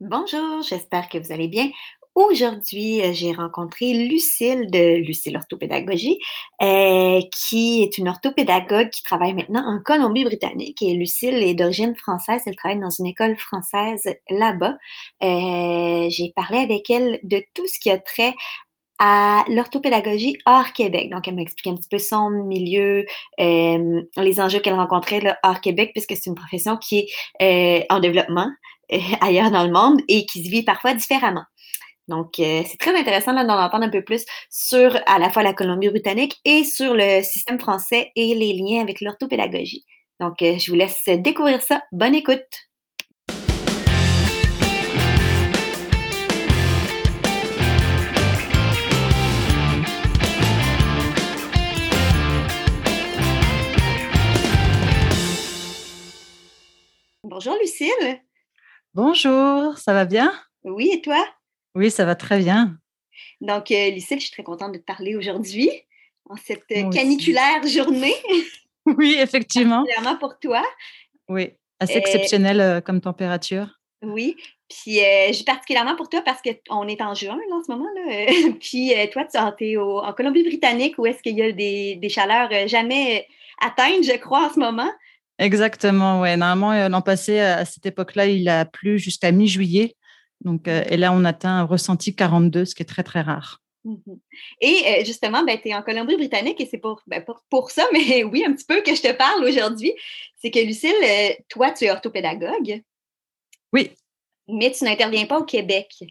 Bonjour, j'espère que vous allez bien. Aujourd'hui, euh, j'ai rencontré Lucille de Lucille Orthopédagogie, euh, qui est une orthopédagogue qui travaille maintenant en Colombie-Britannique. Et Lucille est d'origine française, elle travaille dans une école française là-bas. Euh, j'ai parlé avec elle de tout ce qui a trait à l'orthopédagogie hors Québec. Donc, elle m'a expliqué un petit peu son milieu, les enjeux qu'elle rencontrait hors Québec, puisque c'est une profession qui est en développement. ailleurs dans le monde et qui se vit parfois différemment. Donc, euh, c'est très intéressant d'en entendre un peu plus sur à la fois la Colombie-Britannique et sur le système français et les liens avec l'orthopédagogie. Donc, euh, je vous laisse découvrir ça. Bonne écoute! Bonjour Lucille. Bonjour, ça va bien? Oui, et toi? Oui, ça va très bien. Donc, euh, Lucille, je suis très contente de te parler aujourd'hui, en cette euh, caniculaire journée. Oui, effectivement. Particulièrement pour toi. Oui, assez exceptionnel euh, comme température. Oui, puis particulièrement pour toi parce qu'on est en juin en ce moment. Là. puis toi, tu es en Colombie-Britannique où est-ce qu'il y a des, des chaleurs jamais atteintes, je crois, en ce moment. Exactement, ouais. Normalement, euh, l'an passé, à cette époque-là, il a plu jusqu'à mi-juillet. Donc, euh, et là, on atteint un ressenti 42, ce qui est très, très rare. Mmh et euh, justement, ben, tu es en Colombie-Britannique et c'est ben, pour, pour, ça, mais oui, un petit peu que je te parle aujourd'hui. C'est que Lucille, toi, tu es orthopédagogue. Oui. Mais tu n'interviens pas au Québec.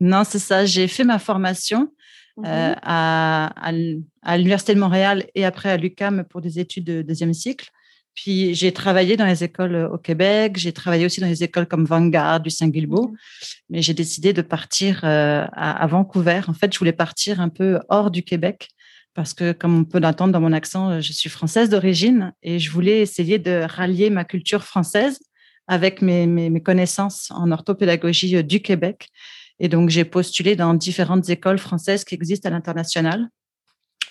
Non, c'est ça. J'ai fait ma formation mmh à, à l'Université de Montréal et après à l'UCAM pour des études de deuxième cycle. Puis j'ai travaillé dans les écoles euh, au Québec, j'ai travaillé aussi dans les écoles comme Vanguard du Saint-Guilbeau, mmh mais j'ai décidé de partir euh, à, Vancouver. En fait, je voulais partir un peu hors du Québec parce que, comme on peut l'entendre dans mon accent, euh, je suis française d'origine et je voulais essayer de rallier ma culture française avec mes, mes connaissances en orthopédagogie du Québec. Et donc, j'ai postulé dans différentes écoles françaises qui existent à l'international.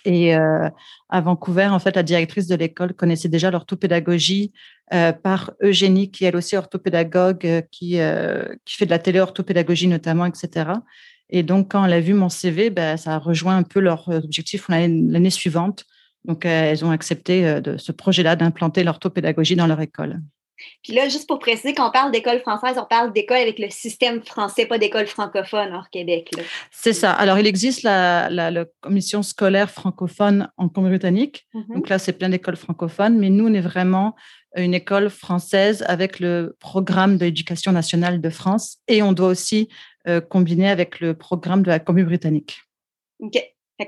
Et euh, à Vancouver, en fait, la directrice de l'école connaissait déjà l'orthopédagogie euh, par Eugénie, qui est elle aussi orthopédagogue, euh, qui, qui fait de la téléorthopédagogie notamment, etc. Et donc, quand elle a vu mon CV, ben, ça a rejoint un peu leur objectif l'année suivante. Donc, elles ont accepté de ce projet-là d'implanter l'orthopédagogie dans leur école. Puis là, juste pour préciser, quand on parle d'école française, on parle d'école avec le système français, pas d'école francophone hors Québec. C'est ça. Alors, il existe la, commission scolaire francophone en Colombie-Britannique. Mm-hmm. Donc là, c'est plein d'écoles francophones, mais nous, on est vraiment une école française avec le programme de l'éducation nationale de France et on doit aussi euh, combiner avec le programme de la Colombie-Britannique. OK.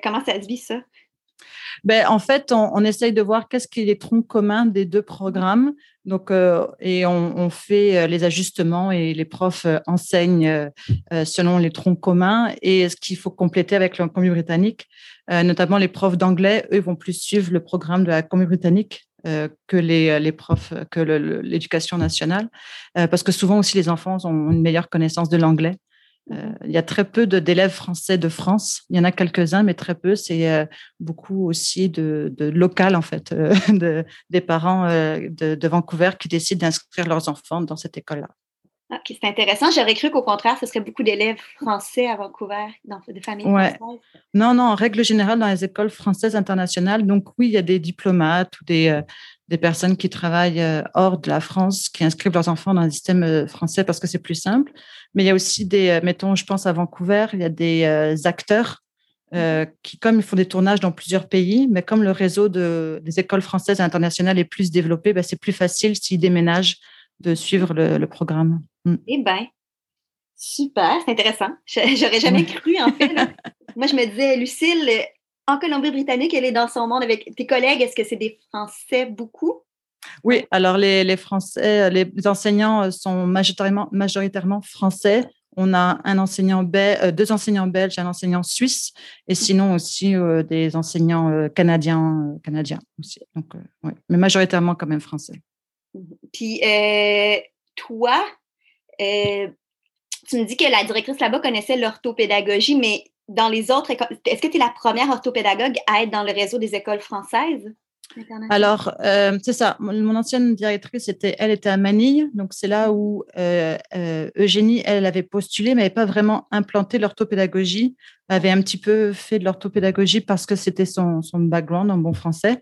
comment ça se vit, ça? Ben, en fait, on, essaye de voir qu'est-ce qui est les troncs communs des deux programmes. Donc, euh, et on, fait euh, les ajustements et les profs euh, enseignent selon les troncs communs et ce qu'il faut compléter avec la commune britannique. notamment les profs d'anglais, eux, vont plus suivre le programme de la commune britannique que les, les, profs, que l'éducation nationale, parce que souvent aussi les enfants ont une meilleure connaissance de l'anglais. Euh, il y a très peu d'élèves français de France. Il y en a quelques-uns, mais très peu. C'est euh, beaucoup aussi de, de, local, en fait, euh, de, des parents de, Vancouver qui décident d'inscrire leurs enfants dans cette école-là. Ok, c'est intéressant. J'aurais cru qu'au contraire, ce serait beaucoup d'élèves français à Vancouver, dans des familles françaises. Non, non, en règle générale, dans les écoles françaises internationales, donc oui, il y a des diplomates ou des, des personnes qui travaillent hors de la France, qui inscrivent leurs enfants dans un système français parce que c'est plus simple. Mais il y a aussi des, euh, mettons, je pense à Vancouver, il y a des euh, acteurs euh, mhm. qui, comme ils font des tournages dans plusieurs pays, mais comme le réseau de, des écoles françaises et internationales est plus développé, ben, c'est plus facile s'ils déménagent de suivre le, programme. Mm. Eh bien, super, c'est intéressant. J'aurais jamais cru, en fait. Moi, je me disais, Lucille, en Colombie-Britannique, elle est dans son monde avec tes collègues. Est-ce que c'est des Français beaucoup? Oui, alors les, Français, les enseignants euh, sont majoritairement, majoritairement français. On a un enseignant euh, deux enseignants belges, un enseignant suisse, et sinon aussi euh, des enseignants canadiens, canadiens aussi. Donc, mais majoritairement quand même français. Mmh. Puis toi, tu me dis que la directrice là-bas connaissait l'orthopédagogie, mais dans les autres écoles, est-ce que tu es la première orthopédagogue à être dans le réseau des écoles françaises? Alors, euh, c'est ça. Mon, ancienne directrice, était, elle était à Manille. Donc, c'est là où euh, euh, Eugénie, elle, avait postulé, mais n'avait pas vraiment implanté l'orthopédagogie. Elle avait un petit peu fait de l'orthopédagogie parce que c'était son, son, background en bon français.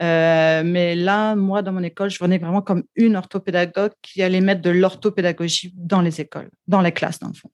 mais là, moi, dans mon école, je venais vraiment comme une orthopédagogue qui allait mettre de l'orthopédagogie dans les écoles, dans les classes, dans le fond.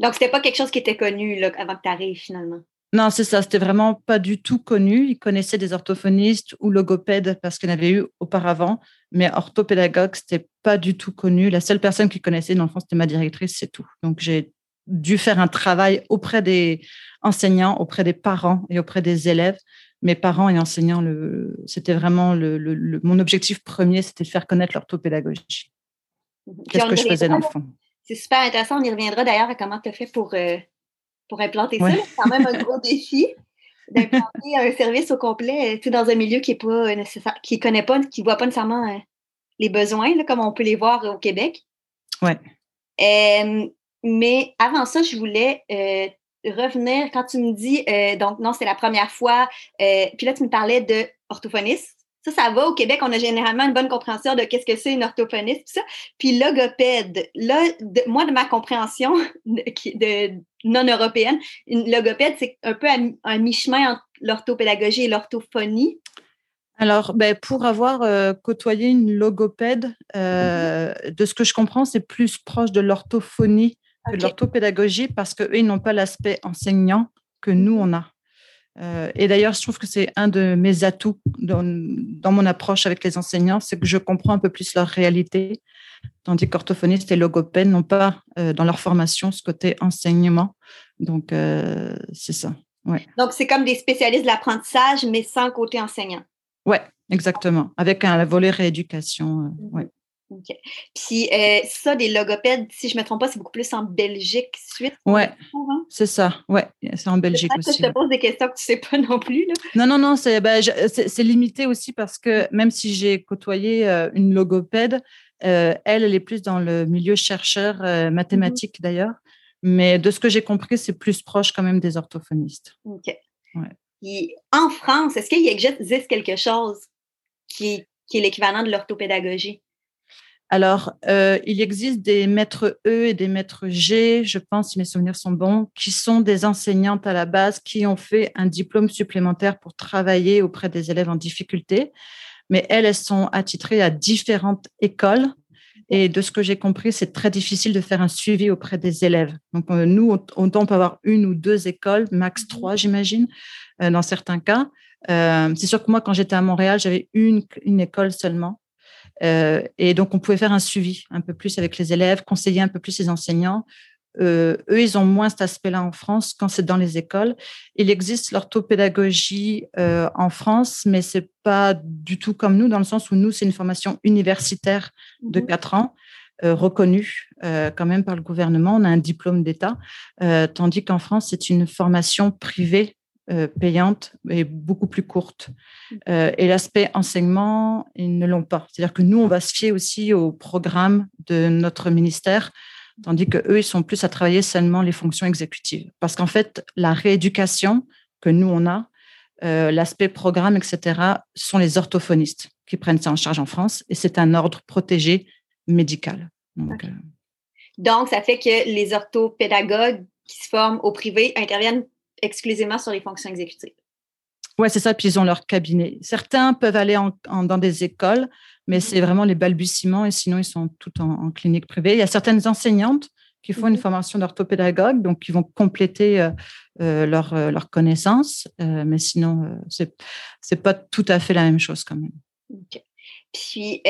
Donc, c'était pas quelque chose qui était connu là, avant que tu arrives finalement? Non, c'est ça. C'était vraiment pas du tout connu. Ils connaissaient des orthophonistes ou logopèdes parce qu'il y en avait eu auparavant, mais orthopédagogue, c'était pas du tout connu. La seule personne qui connaissait dans le fond, c'était ma directrice, c'est tout. Donc, j'ai dû faire un travail auprès des enseignants, auprès des parents et auprès des élèves. Mes parents et enseignants, le, c'était vraiment le, mon objectif premier, c'était de faire connaître l'orthopédagogie. Qu'est-ce que je faisais dans le fond? C'est super intéressant. On y reviendra d'ailleurs à comment tu as fait pour euh, pour implanter ça. C'est quand même un gros défi d'implanter un service au complet euh, dans un milieu qui est pas nécessaire, qui connaît pas, qui voit pas nécessairement euh, les besoins, comme on peut les voir au Québec. Ouais. mais avant ça, je voulais revenir quand tu me dis, donc non, c'est la première fois, puis là, tu me parlais de orthophoniste. Ça, ça va. Au Québec, on a généralement une bonne compréhension de qu'est-ce que c'est une orthophoniste, tout ça. Puis logopède, là, moi, de ma compréhension de, non européenne, une logopède, c'est un peu un mi-chemin entre l'orthopédagogie et l'orthophonie. Alors, ben, pour avoir euh, côtoyé une logopède, euh, mm-hmm. de ce que je comprends, c'est plus proche de l'orthophonie que de l'orthopédagogie parce qu'eux, ils n'ont pas l'aspect enseignant que nous, on a. Euh, et d'ailleurs, je trouve que c'est un de mes atouts dans, mon approche avec les enseignants, c'est que je comprends un peu plus leur réalité, tandis qu'orthophonistes et logopèdes n'ont pas euh, dans leur formation ce côté enseignement. Donc, euh, c'est ça. Ouais. Donc, c'est comme des spécialistes de l'apprentissage, mais sans côté enseignant. Oui, exactement, avec un volet rééducation. ouais. OK. Puis euh, ça, des logopèdes, si je ne me trompe pas, c'est beaucoup plus en Belgique, suite. Oui, c'est ça. Oui, c'est en Belgique aussi. Que je te pose des questions que tu ne sais pas non plus. Là. Non, non, non, ben, c'est limité aussi parce que même si j'ai côtoyé euh, une logopède, euh, elle, elle est plus dans le milieu chercheur, mm-hmm. mathématique d'ailleurs. Mais de ce que j'ai compris, c'est plus proche quand même des orthophonistes. OK. Ouais. en France, est-ce qu'il existe quelque chose qui, qui est l'équivalent de l'orthopédagogie? Alors, euh, il existe des maîtres E et des maîtres G, je pense, si mes souvenirs sont bons, qui sont des enseignantes à la base qui ont fait un diplôme supplémentaire pour travailler auprès des élèves en difficulté. Mais elles, elles sont attitrées à différentes écoles. Et de ce que j'ai compris, c'est très difficile de faire un suivi auprès des élèves. Donc, euh, nous, on, on, peut avoir une ou deux écoles, max mmh trois, j'imagine, euh, dans certains cas. c'est sûr que moi, quand j'étais à Montréal, j'avais une, une école seulement. Euh, et donc, on pouvait faire un suivi un peu plus avec les élèves, conseiller un peu plus les enseignants. Euh, eux, ils ont moins cet aspect-là en France quand c'est dans les écoles. Il existe l'orthopédagogie euh, en France, mais c'est pas du tout comme nous, dans le sens où nous, c'est une formation universitaire de mmh quatre ans. Euh, reconnue euh, quand même par le gouvernement. On a un diplôme d'État, euh, tandis qu'en France, c'est une formation privée euh, payante et beaucoup plus courte. Euh, et l'aspect enseignement, ils ne l'ont pas. C'est-à-dire que nous, on va se fier aussi au programme de notre ministère, tandis que eux, ils sont plus à travailler seulement les fonctions exécutives. Parce qu'en fait, la rééducation que nous, on a, euh, l'aspect programme, etc., sont les orthophonistes qui prennent ça en charge en France et c'est un ordre protégé médical. Donc, Donc, ça fait que les orthopédagogues qui se forment au privé interviennent exclusivement sur les fonctions exécutives. Oui, c'est ça. Puis ils ont leur cabinet. Certains peuvent aller dans des écoles, mais c'est vraiment les balbutiements et sinon ils sont tout en, clinique privée. Il y a certaines enseignantes qui font une mhm. formation d'orthopédagogue, donc qui vont compléter euh, euh, leur, euh, leur connaissance, mais sinon, c'est n'est pas tout à fait la même chose quand même. OK. Puis,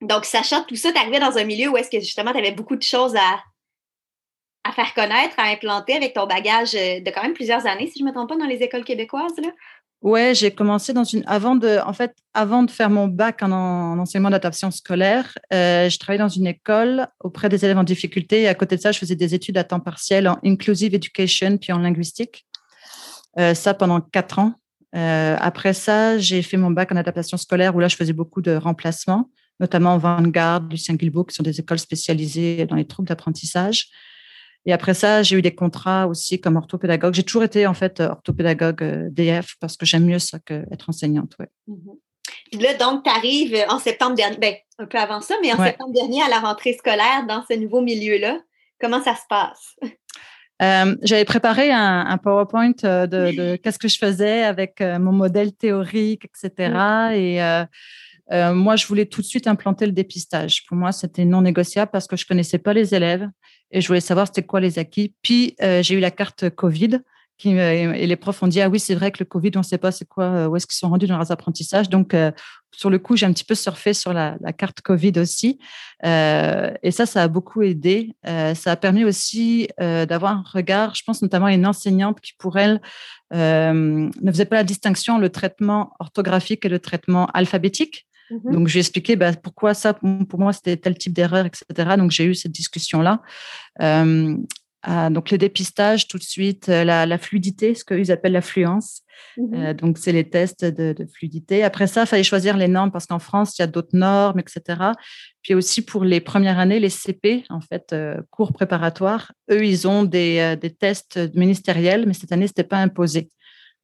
donc, sachant tout ça, tu arrivais dans un milieu où est-ce que justement tu avais beaucoup de choses à, à faire connaître, à implanter avec ton bagage euh, de quand même plusieurs années, si je ne me trompe pas, dans les écoles québécoises? Là? Ouais, j'ai commencé dans une. Avant de, en fait, avant de faire mon bac en, enseignement d'adaptation scolaire, euh, je travaillais dans une école auprès des élèves en difficulté. À côté de ça, je faisais des études à temps partiel en inclusive education puis en linguistique. Euh, ça pendant quatre ans. après ça, j'ai fait mon bac en adaptation scolaire où là, je faisais beaucoup de remplacements, notamment Vanguard, Lucien Guilbeault, qui sont des écoles spécialisées dans les troubles d'apprentissage. Et après ça, j'ai eu des contrats aussi comme orthopédagogue. J'ai toujours été en fait orthopédagogue DF parce que j'aime mieux ça qu'être enseignante. Ouais. Mm-hmm. Puis là, donc, tu arrives en septembre dernier, ben, un peu avant ça, mais en septembre dernier à la rentrée scolaire dans ce nouveau milieu-là. Comment ça se passe? Euh, j'avais préparé un, PowerPoint euh, de, qu'est-ce que je faisais avec euh, mon modèle théorique, etc. Et moi, je voulais tout de suite implanter le dépistage. Pour moi, c'était non négociable parce que je connaissais pas les élèves et je voulais savoir c'était quoi les acquis. Puis j'ai eu la carte Covid et les profs ont dit ah oui c'est vrai que le Covid on ne sait pas c'est quoi euh, où est-ce qu'ils sont rendus dans leurs apprentissages. Donc euh, sur le coup j'ai un petit peu surfé sur la, carte Covid aussi. Euh, et ça ça a beaucoup aidé. Ça a permis aussi d'avoir un regard je pense notamment à une enseignante qui pour elle ne faisait pas la distinction le traitement orthographique et le traitement alphabétique mmh donc, je lui ai expliqué bah, pourquoi ça, pour moi, c'était tel type d'erreur, etc. Donc, j'ai eu cette discussion-là. Ah, donc le dépistage tout de suite, euh, la, fluidité, ce qu'ils appellent l'affluence. Mmh euh, donc c'est les tests de, fluidité. Après ça, il fallait choisir les normes parce qu'en France, il y a d'autres normes, etc. Puis aussi pour les premières années, les CP, en fait, euh, cours préparatoires, eux, ils ont des, tests ministériels, mais cette année, ce n'était pas imposé.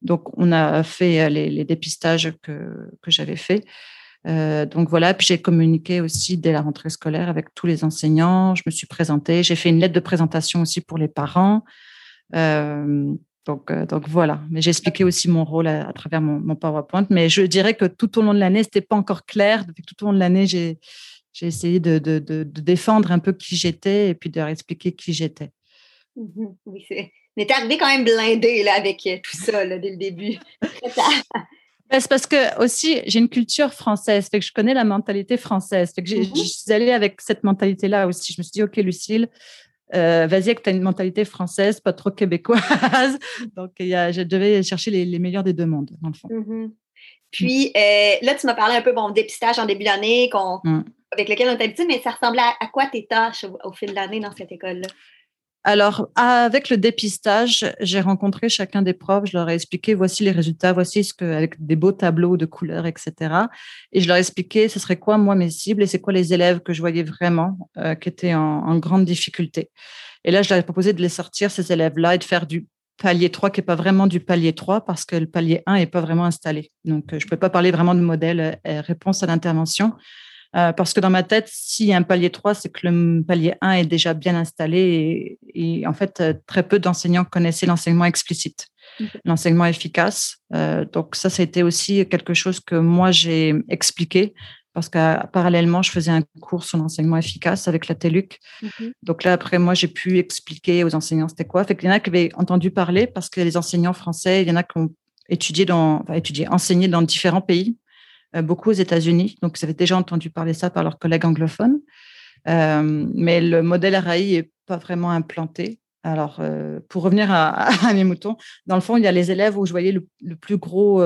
Donc on a fait les, dépistages que, que j'avais faits. Euh, donc voilà, puis j'ai communiqué aussi dès la rentrée scolaire avec tous les enseignants. Je me suis présentée, j'ai fait une lettre de présentation aussi pour les parents. Euh, donc, euh, donc voilà, mais j'ai expliqué aussi mon rôle à, travers mon, PowerPoint. Mais je dirais que tout au long de l'année, c'était pas encore clair. Depuis tout au long de l'année, j'ai essayé de, de, de, défendre un peu qui j'étais et puis de leur expliquer qui j'étais. Mmh oui, c'est. Mais t'es arrivé quand même blindé là, avec tout ça là, dès le début. Ben, c'est parce que aussi, j'ai une culture française, fait que je connais la mentalité française. Fait que mmh je suis allée avec cette mentalité-là aussi. Je me suis dit, OK, Lucille, euh, vas-y, que tu as une mentalité française, pas trop québécoise. Donc, il y a, je devais chercher les, meilleurs des deux mondes, dans le fond. Mmh Puis, euh, là, tu m'as parlé un peu, bon, dépistage en début d'année, mmh. avec lequel on est habitué, mais ça ressemblait à, quoi tes tâches au fil de l'année dans cette école-là? Alors, avec le dépistage, j'ai rencontré chacun des profs, je leur ai expliqué voici les résultats, voici ce que, avec des beaux tableaux de couleurs, etc. Et je leur ai expliqué ce serait quoi, moi, mes cibles et c'est quoi les élèves que je voyais vraiment euh, qui étaient en, grande difficulté. Et là, je leur ai proposé de les sortir, ces élèves-là, et de faire du palier 3 qui n'est pas vraiment du palier 3 parce que le palier 1 n'est pas vraiment installé. Donc, euh, je ne peux pas parler vraiment de modèle euh, réponse à l'intervention. Euh, parce que dans ma tête, s'il y a un palier 3, c'est que le palier 1 est déjà bien installé et, en fait, euh, très peu d'enseignants connaissaient l'enseignement explicite, l'enseignement efficace. Euh, donc ça, ça a été aussi quelque chose que moi, j'ai expliqué parce que parallèlement, je faisais un cours sur l'enseignement efficace avec la TELUC. Mhm. Donc là, après, moi, j'ai pu expliquer aux enseignants c'était quoi. Fait qu'il y en a qui avaient entendu parler parce que les enseignants français, il y en a qui ont étudié dans, enfin, étudié, enseigné dans différents pays. Euh, beaucoup aux États-Unis. Donc, vous avez déjà entendu parler ça par leurs collègues anglophones. Euh, mais le modèle RAI n'est pas vraiment implanté. Alors, euh, pour revenir à, mes moutons, dans le fond, il y a les élèves où je voyais le, plus gros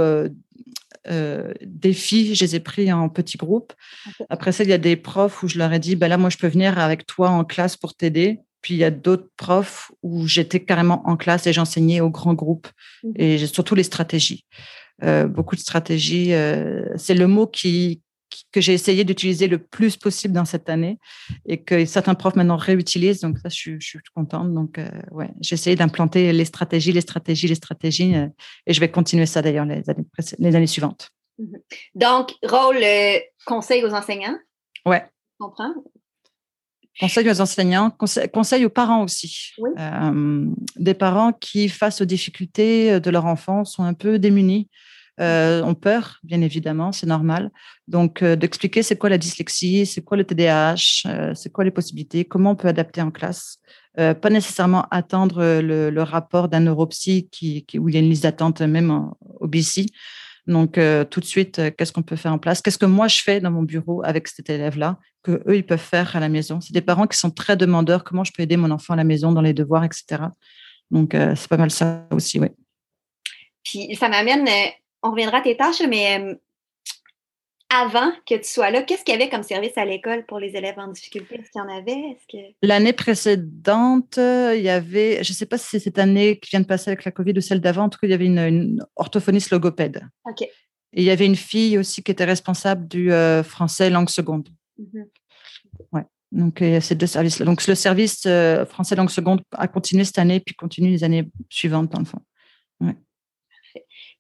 défi, je les ai pris en petits groupes. Après ça, il y a des profs où je leur ai dit, ben là, moi, je peux venir avec toi en classe pour t'aider. Puis il y a d'autres profs où j'étais carrément en classe et j'enseignais aux grands groupes mmh et surtout les stratégies. Euh, beaucoup de stratégies. Euh, c'est le mot qui, que j'ai essayé d'utiliser le plus possible dans cette année et que certains profs maintenant réutilisent. Donc ça, je, suis, je suis contente. Donc euh, ouais, j'ai essayé d'implanter les stratégies, les stratégies, les stratégies et je vais continuer ça d'ailleurs les années, les années suivantes. Mhm. Donc, rôle conseil aux enseignants? Ouais. comprends? Conseil aux enseignants, conseil, aux parents aussi. Euh, des parents qui, face aux difficultés de leur enfant, sont un peu démunis, euh, ont peur, bien évidemment, c'est normal. Donc, euh, d'expliquer c'est quoi la dyslexie, c'est quoi le TDAH, c'est quoi les possibilités, comment on peut adapter en classe. pas nécessairement attendre le, rapport d'un neuropsy qui, où il y a une liste d'attente même au BC. Donc, tout de suite, qu'est-ce qu'on peut faire en place? Qu'est-ce que moi je fais dans mon bureau avec cet élève-là que eux ils peuvent faire à la maison? C'est des parents qui sont très demandeurs. Comment je peux aider mon enfant à la maison dans les devoirs, etc. Donc, c'est pas mal ça aussi, oui. Puis, ça m'amène, on reviendra à tes tâches, mais avant que tu sois là, qu'est-ce qu'il y avait comme service à l'école pour les élèves en difficulté? Est-ce qu'il y en avait? L'année précédente, il y avait, je ne sais pas si c'est cette année qui vient de passer avec la COVID ou celle d'avant, en tout cas, il y avait une, orthophoniste logopède. OK. Et il y avait une fille aussi qui était responsable du euh, français langue seconde. Mm-hmm. Ouais. Donc, il y a ces deux services-là. Donc, le service français langue seconde a continué cette année, puis continue les années suivantes, dans le fond.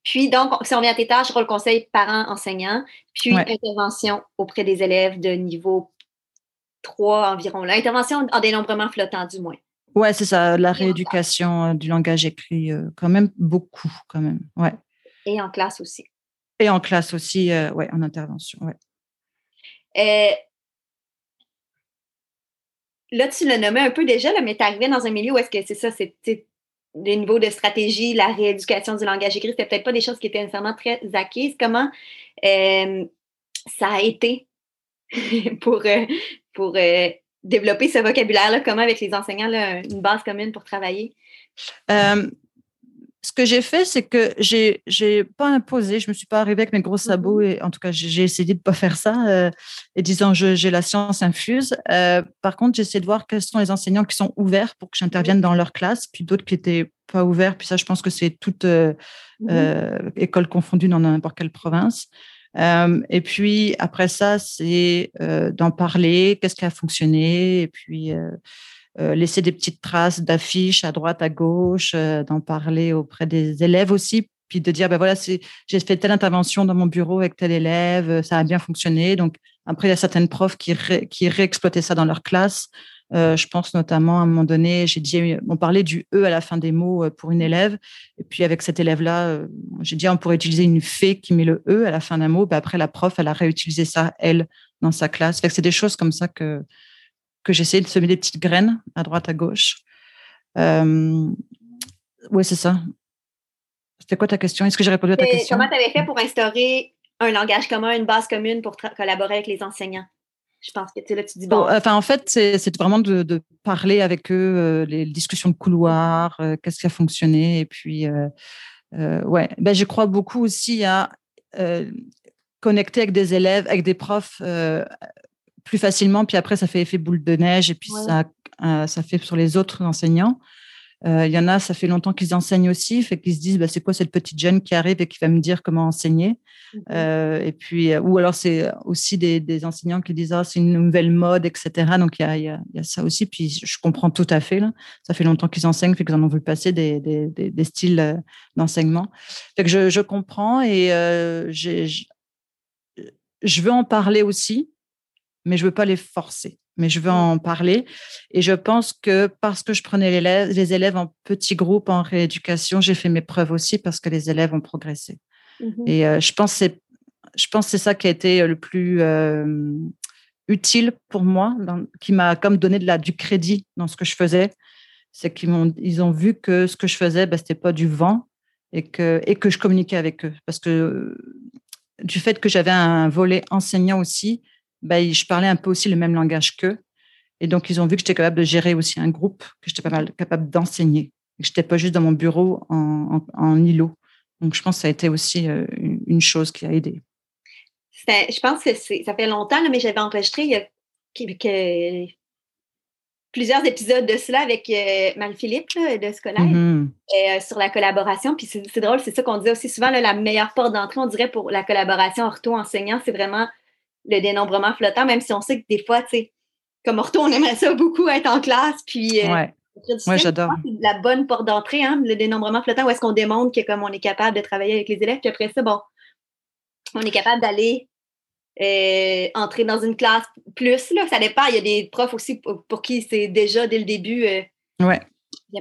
Puis, donc, si on vient à tes tâches, rôle conseil parents-enseignants, puis intervention auprès des élèves de niveau 3 environ. L'intervention en dénombrement flottant, du moins. Ouais, c'est ça, la rééducation euh, du langage écrit, euh, quand même beaucoup, quand même. Ouais. Et en classe aussi. Et en classe aussi, euh, ouais, en intervention, ouais. là, tu l'as nommé un peu déjà, là, mais tu arrivé dans un milieu où est-ce que c'est ça, c'est le niveau de stratégie, la rééducation du langage écrit, c'était peut-être pas des choses qui étaient nécessairement très acquises. Comment ça a été pour, pour développer ce vocabulaire-là? Comment, avec les enseignants, une base commune pour travailler? Euh, ce que j'ai fait, c'est que j'ai n'ai pas imposé, je me suis pas arrivée avec mes gros sabots mm-hmm. et en tout cas j'ai essayé de pas faire ça euh, et disant j'ai la science infuse. Euh, par contre, j'ai essayé de voir quels sont les enseignants qui sont ouverts pour que j'intervienne dans leur classe, puis d'autres qui étaient pas ouverts. Puis ça, je pense que c'est toute mm-hmm. école confondue dans n'importe quelle province. Euh, et puis après ça, c'est euh, d'en parler, qu'est-ce qui a fonctionné, et puis euh, laisser des petites traces d'affiches à droite, à gauche, d'en parler auprès des élèves aussi, puis de dire ben voilà, j'ai fait telle intervention dans mon bureau avec tel élève, ça a bien fonctionné. Donc après, il y a certaines profs qui, qui réexploitaient ça dans leur classe. Euh, je pense notamment à un moment donné, j'ai dit, on parlait du E à la fin des mots euh, pour une élève. Et puis avec cet élève-là, euh, j'ai dit, on pourrait utiliser une fée qui met le E à la fin d'un mot. Ben, après, la prof, elle a réutilisé ça, elle, dans sa classe. c'est des choses comme ça que, que j'essaie de semer des petites graines à droite, à gauche. oui, c'est ça. C'était quoi ta question? Est-ce que j'ai répondu à ta question? Comment tu avais fait pour instaurer un langage commun, une base commune pour collaborer avec les enseignants? Je pense que là, tu dis bon. Enfin, en fait, c'est vraiment de, parler avec eux, euh, les discussions de couloir, euh, qu'est-ce qui a fonctionné. Et puis, euh, ouais, ben, je crois beaucoup aussi à connecter avec des élèves, avec des profs plus facilement. Puis après, ça fait effet boule de neige et puis ça, ça fait sur les autres enseignants. Il y en a, ça fait longtemps qu'ils enseignent aussi, fait qu'ils se disent, bah, c'est quoi cette petite jeune qui arrive et qui va me dire comment enseigner? Mmh et puis, ou alors c'est aussi des, enseignants qui disent, ah, c'est une nouvelle mode, etc. Donc il y a, ça aussi. Puis je comprends tout à fait. Là. Ça fait longtemps qu'ils enseignent, fait qu'ils en ont vu passer des, des, styles d'enseignement. Fait que je, je comprends et je veux en parler aussi, mais je veux pas les forcer mais je veux mmh. en parler. Et je pense que parce que je prenais les élèves, les élèves en petits groupes en rééducation, j'ai fait mes preuves aussi parce que les élèves ont progressé. Mmh et euh, je pense c'est je pense c'est ça qui a été euh, le plus euh, utile pour moi, qui m'a comme donné de la, du crédit dans ce que je faisais. C'est qu'ils m'ont ils ont vu que ce que je faisais, ben, c'était pas du vent et que et que je communiquais avec eux parce que du fait que j'avais un volet enseignant aussi, ben, je parlais un peu aussi le même langage qu'eux. Et donc, ils ont vu que j'étais capable de gérer aussi un groupe, que j'étais pas mal capable d'enseigner, que je n'étais pas juste dans mon bureau en, en, îlot. Donc, je pense que ça a été aussi euh, une chose qui a aidé. Je pense que ça fait longtemps, mais j'avais enregistré il y a plusieurs épisodes de cela avec euh, Marie-Philippe de Scolaire euh, sur la collaboration. Puis c'est drôle, c'est ça qu'on disait aussi souvent, la meilleure porte d'entrée, on dirait, pour la collaboration ortho-enseignant, c'est vraiment le dénombrement flottant, même si on sait que des fois, tu sais, comme ortho, on aimerait ça beaucoup être en classe, puis... Euh, ouais. j'adore. C'est la bonne porte d'entrée, hein, le dénombrement flottant, où est-ce qu'on démontre que comme on est capable de travailler avec les élèves, puis après ça, bon, on est capable d'aller euh, entrer dans une classe plus, là, ça dépend. Il y a des profs aussi pour, qui c'est déjà dès le début euh, ouais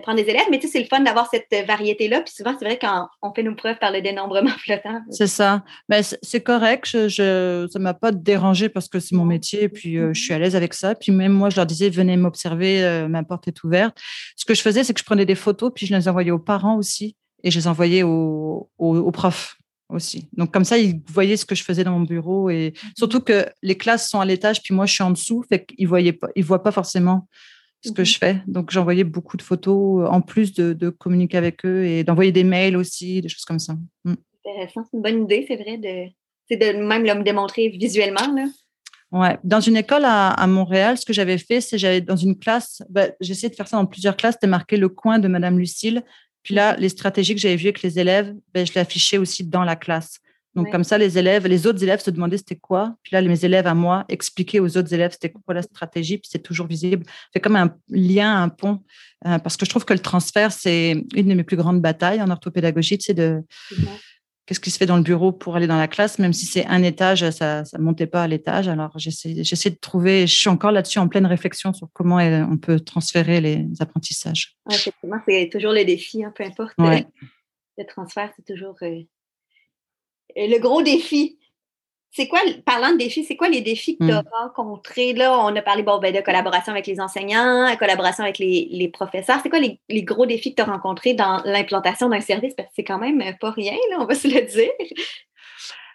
prendre des élèves, mais tu sais, c'est le fun d'avoir cette variété-là. Puis souvent, c'est vrai quand on fait nos preuves par le dénombrement flottant. C'est ça. Mais c'est correct. Je, ça ne m'a pas dérangé parce que c'est mon métier et puis euh, je suis à l'aise avec ça. Puis même moi, je leur disais, venez m'observer, euh, ma porte est ouverte. Ce que je faisais, c'est que je prenais des photos puis je les envoyais aux parents aussi et je les envoyais aux, aux, profs aussi. Donc comme ça, ils voyaient ce que je faisais dans mon bureau et mmh surtout que les classes sont à l'étage puis moi je suis en dessous, fait qu'ils voyaient pas, ils voient pas forcément ce que mmh je fais. Donc, j'envoyais beaucoup de photos euh, en plus de, communiquer avec eux et d'envoyer des mails aussi, des choses comme ça. Mmh. Intéressant, c'est une bonne idée, c'est vrai, de, c'est de même me démontrer visuellement. Là. Ouais. Dans une école à, Montréal, ce que j'avais fait, c'est j'avais dans une classe, bah, j'essayais de faire ça dans plusieurs classes, c'était marqué le coin de Madame Lucille. Puis là, les stratégies que j'avais vues avec les élèves, ben, je l'affichais aussi dans la classe. Donc, comme ça, les élèves, les autres élèves se demandaient c'était quoi. Puis là, mes élèves à moi expliquaient aux autres élèves c'était quoi la stratégie. Puis c'est toujours visible. C'est comme un lien, un pont. Euh, parce que je trouve que le transfert, c'est une de mes plus grandes batailles en orthopédagogie. C'est de qu'est-ce qui se fait dans le bureau pour aller dans la classe, même si c'est un étage, ça ne montait pas à l'étage. Alors, j'essaie de trouver, je suis encore là-dessus en pleine réflexion sur comment on peut transférer les apprentissages. effectivement, c'est toujours le défi, hein, peu importe. Euh, le transfert, c'est toujours euh, le gros défi. C'est quoi, parlant de défis, c'est quoi les défis que tu as hmm. rencontrés? Là, on a parlé bon, ben, de collaboration avec les enseignants, de collaboration avec les, professeurs. C'est quoi les, gros défis que tu as rencontrés dans l'implantation d'un service? Parce que c'est quand même pas rien, là, on va se le dire.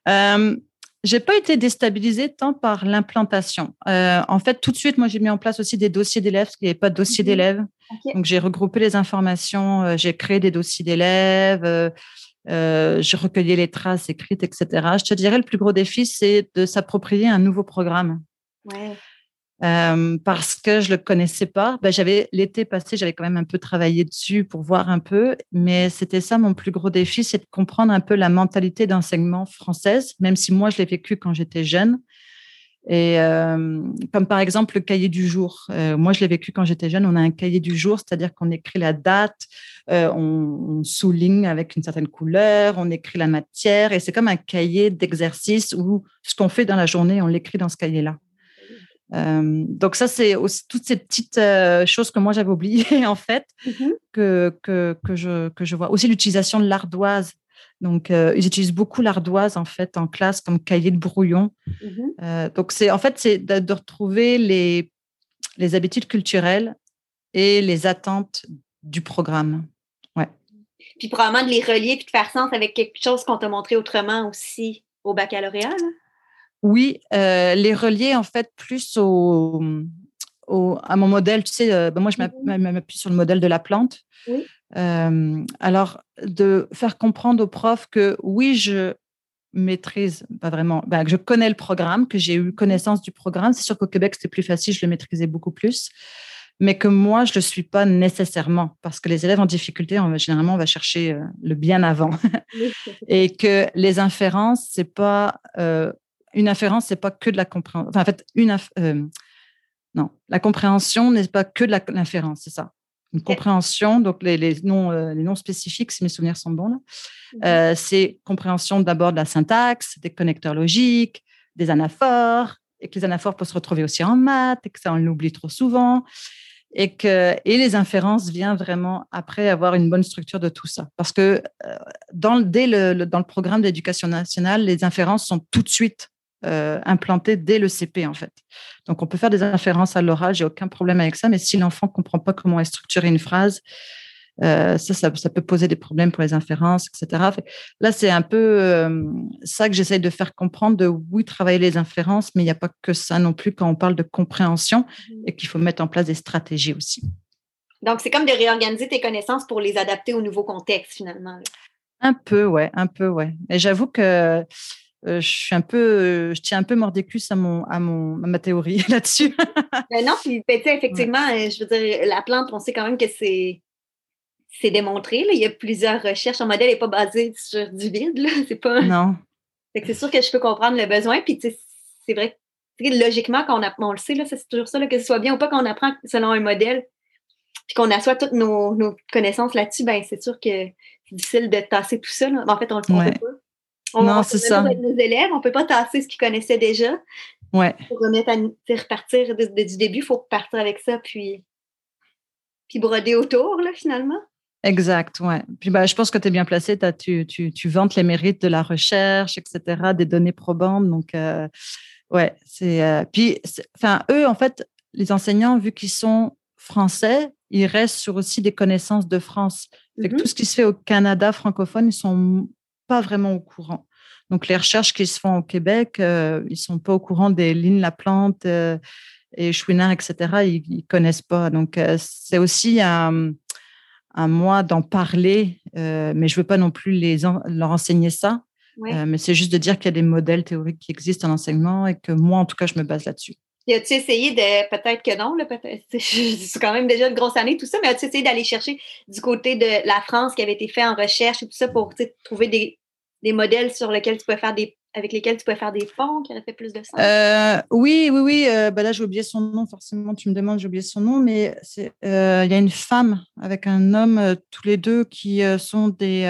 Euh, j'ai pas été déstabilisée tant par l'implantation. Euh, en fait, tout de suite, moi, j'ai mis en place aussi des dossiers d'élèves parce qu'il n'y avait pas de dossier mhm. d'élèves. Donc, j'ai regroupé les informations, euh, j'ai créé des dossiers d'élèves. Euh, je recueillais les traces écrites, etc. Je te dirais, le plus gros défi, c'est de s'approprier un nouveau programme. Euh, parce que je le connaissais pas. Ben, j'avais l'été passé, j'avais quand même un peu travaillé dessus pour voir un peu, mais c'était ça mon plus gros défi, c'est de comprendre un peu la mentalité d'enseignement française, même si moi je l'ai vécu quand j'étais jeune. Et euh, comme par exemple le cahier du jour. Euh, moi, je l'ai vécu quand j'étais jeune. On a un cahier du jour, c'est-à-dire qu'on écrit la date, euh, on, souligne avec une certaine couleur, on écrit la matière, et c'est comme un cahier d'exercice où ce qu'on fait dans la journée, on l'écrit dans ce cahier-là. donc ça, c'est aussi toutes ces petites choses que moi j'avais oubliées en fait, mmh que, que, que, je, que je vois. Aussi l'utilisation de l'ardoise. Donc, euh, ils utilisent beaucoup l'ardoise en fait en classe comme cahier de brouillon. Mmh euh, donc, c'est en fait c'est de, retrouver les, les habitudes culturelles et les attentes du programme. Ouais. Puis probablement de les relier puis de faire sens avec quelque chose qu'on t'a montré autrement aussi au baccalauréat. Oui, euh, les relier en fait plus au, à mon modèle. Tu sais, ben moi je mmh m'appuie sur le modèle de la plante. Oui. Euh, alors, de faire comprendre aux profs que oui, je maîtrise, pas vraiment, ben, que je connais le programme, que j'ai eu connaissance du programme. C'est sûr qu'au Québec, c'était plus facile, je le maîtrisais beaucoup plus, mais que moi, je ne le suis pas nécessairement, parce que les élèves en difficulté, on généralement, on va chercher euh, le bien avant. Et que les inférences, c'est pas. Euh, une inférence, c'est pas que de la compréhension. Enfin, en fait, une. non, la compréhension n'est pas que de l'inférence, c'est ça une compréhension, donc les, les noms, euh, les noms spécifiques, si mes souvenirs sont bons. Mmh euh, c'est compréhension d'abord de la syntaxe, des connecteurs logiques, des anaphores, et que les anaphores peuvent se retrouver aussi en maths, et que ça, on l'oublie trop souvent, et que et les inférences viennent vraiment après avoir une bonne structure de tout ça. Parce que euh, dans, dès le, dans le programme d'éducation nationale, les inférences sont tout de suite euh, implanté dès le CP en fait. Donc on peut faire des inférences à l'oral, j'ai aucun problème avec ça, mais si l'enfant ne comprend pas comment est structurée une phrase, euh, ça, ça, peut poser des problèmes pour les inférences, etc. Là, c'est un peu euh, ça que j'essaye de faire comprendre, de oui, travailler les inférences, mais il n'y a pas que ça non plus quand on parle de compréhension mmh. et qu'il faut mettre en place des stratégies aussi. Donc, c'est comme de réorganiser tes connaissances pour les adapter au nouveau contexte, finalement. Un peu, ouais, un peu, ouais. Et j'avoue que je suis un peu, euh, je tiens un peu mordicus à mon, à mon, ma théorie là-dessus. ben non, puis ben, effectivement, euh, je veux dire, la plante, on sait quand même que c'est, c'est démontré. Là. Il y a plusieurs recherches. Un modèle n'est pas basé sur du vide. Là. C'est pas. Non. c'est sûr que je peux comprendre le besoin. Puis c'est vrai, logiquement, quand on, on le sait, là, c'est toujours ça, que ce soit bien ou pas qu'on apprend selon un modèle, puis qu'on assoit toutes nos, nos connaissances là-dessus, ben c'est sûr que c'est difficile de tasser tout ça. En fait, on le ouais. pas. On non, c'est ça. nos élèves, on ne peut pas tasser ce qu'ils connaissaient déjà. Ouais. Pour remettre à repartir du début, il faut partir avec ça, puis, puis broder autour, là, finalement. Exact, ouais. Puis bah, je pense que tu es bien placé, tu, tu, tu, vantes les mérites de la recherche, etc., des données probantes. Donc, euh, ouais, c'est. Euh, puis, enfin, eux, en fait, les enseignants, vu qu'ils sont français, ils restent sur aussi des connaissances de France. Mm tout ce qui se fait au Canada francophone, ils sont pas vraiment au courant. Donc, les recherches qui se font au Québec, euh, ils sont pas au courant des lignes Laplante euh, et Chouinard, etc. Ils, ne connaissent pas. Donc, euh, c'est aussi un, un moi d'en parler, mais je veux pas non plus les leur enseigner ça. mais c'est juste de dire qu'il y a des modèles théoriques qui existent en enseignement et que moi, en tout cas, je me base là-dessus. Et as-tu essayé de, peut-être que non, c'est quand même déjà une grosse année, tout ça, mais as-tu essayé d'aller chercher du côté de la France qui avait été fait en recherche et tout ça pour trouver des, des modèles sur lesquels tu peux faire des avec lesquels tu peux faire des ponts qui auraient fait plus de sens? Euh, oui, oui, oui. Euh, bah là, j'ai oublié son nom. Forcément, tu me demandes, j'ai oublié son nom. Mais euh, il y a une femme avec un homme, tous les deux, qui sont des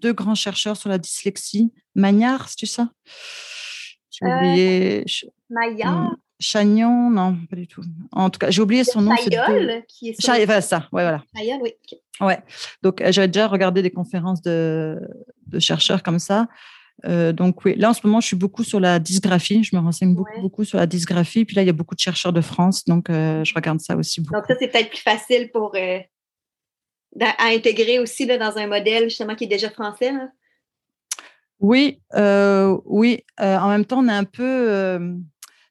deux grands chercheurs sur la dyslexie. Magnard, c'est ça? J'ai oublié. Maillard? Hmm. Chagnon, non, pas du tout. En tout cas, j'ai oublié son nom. Chaillol, qui est sur... voilà, ça, ouais, voilà. Chaillol, oui. Ouais. Donc, j'avais déjà regardé des conférences de, de chercheurs comme ça. Euh, donc oui, là en ce moment, je suis beaucoup sur la dysgraphie. Je me renseigne beaucoup, beaucoup sur la dysgraphie. Puis là, il y a beaucoup de chercheurs de France, donc euh, je regarde ça aussi beaucoup. Donc ça, c'est peut-être plus facile pour euh, à intégrer aussi là, dans un modèle justement qui est déjà français. Oui, oui. en même temps, on est un peu,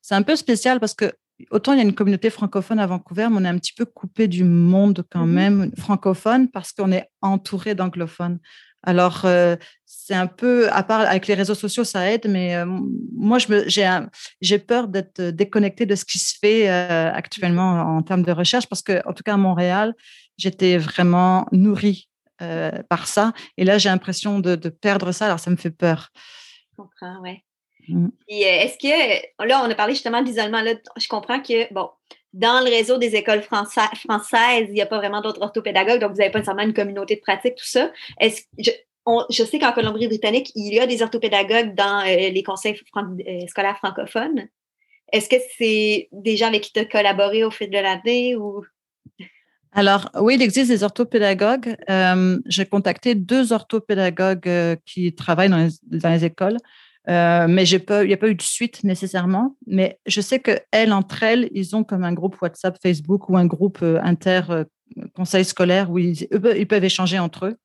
c'est un peu spécial parce que autant il y a une communauté francophone à Vancouver, mais on est un petit peu coupé du monde quand mm-hmm. même francophone parce qu'on est entouré d'anglophones. Alors, euh, c'est un peu, à part avec les réseaux sociaux, ça aide, mais euh, moi, j'ai peur d'être déconnectée de ce qui se fait euh, actuellement en termes de recherche, parce que, en tout cas, à Montréal, j'étais vraiment nourrie par ça. Et là, j'ai l'impression de, perdre ça, alors ça me fait peur. Je comprends, oui. Mmh. est-ce que, là, on a parlé justement d'isolement, là, je comprends que, bon, dans le réseau des écoles françaises, il n'y a pas vraiment d'autres orthopédagogues, donc vous n'avez pas nécessairement une communauté de pratique, tout ça. Est-ce, je, je sais qu'en Colombie-Britannique, il y a des orthopédagogues dans euh, les conseils euh, scolaires francophones. Est-ce que c'est des gens avec qui tu as collaboré au fil de l'année ou? Alors, oui, il existe des orthopédagogues. Euh, j'ai contacté deux orthopédagogues qui travaillent dans les écoles. Euh, mais il n'y a pas eu de suite nécessairement. Mais je sais qu'elles, entre elles, ils ont comme un groupe WhatsApp, Facebook ou un groupe euh, inter euh, conseil scolaire où ils, peuvent échanger entre eux.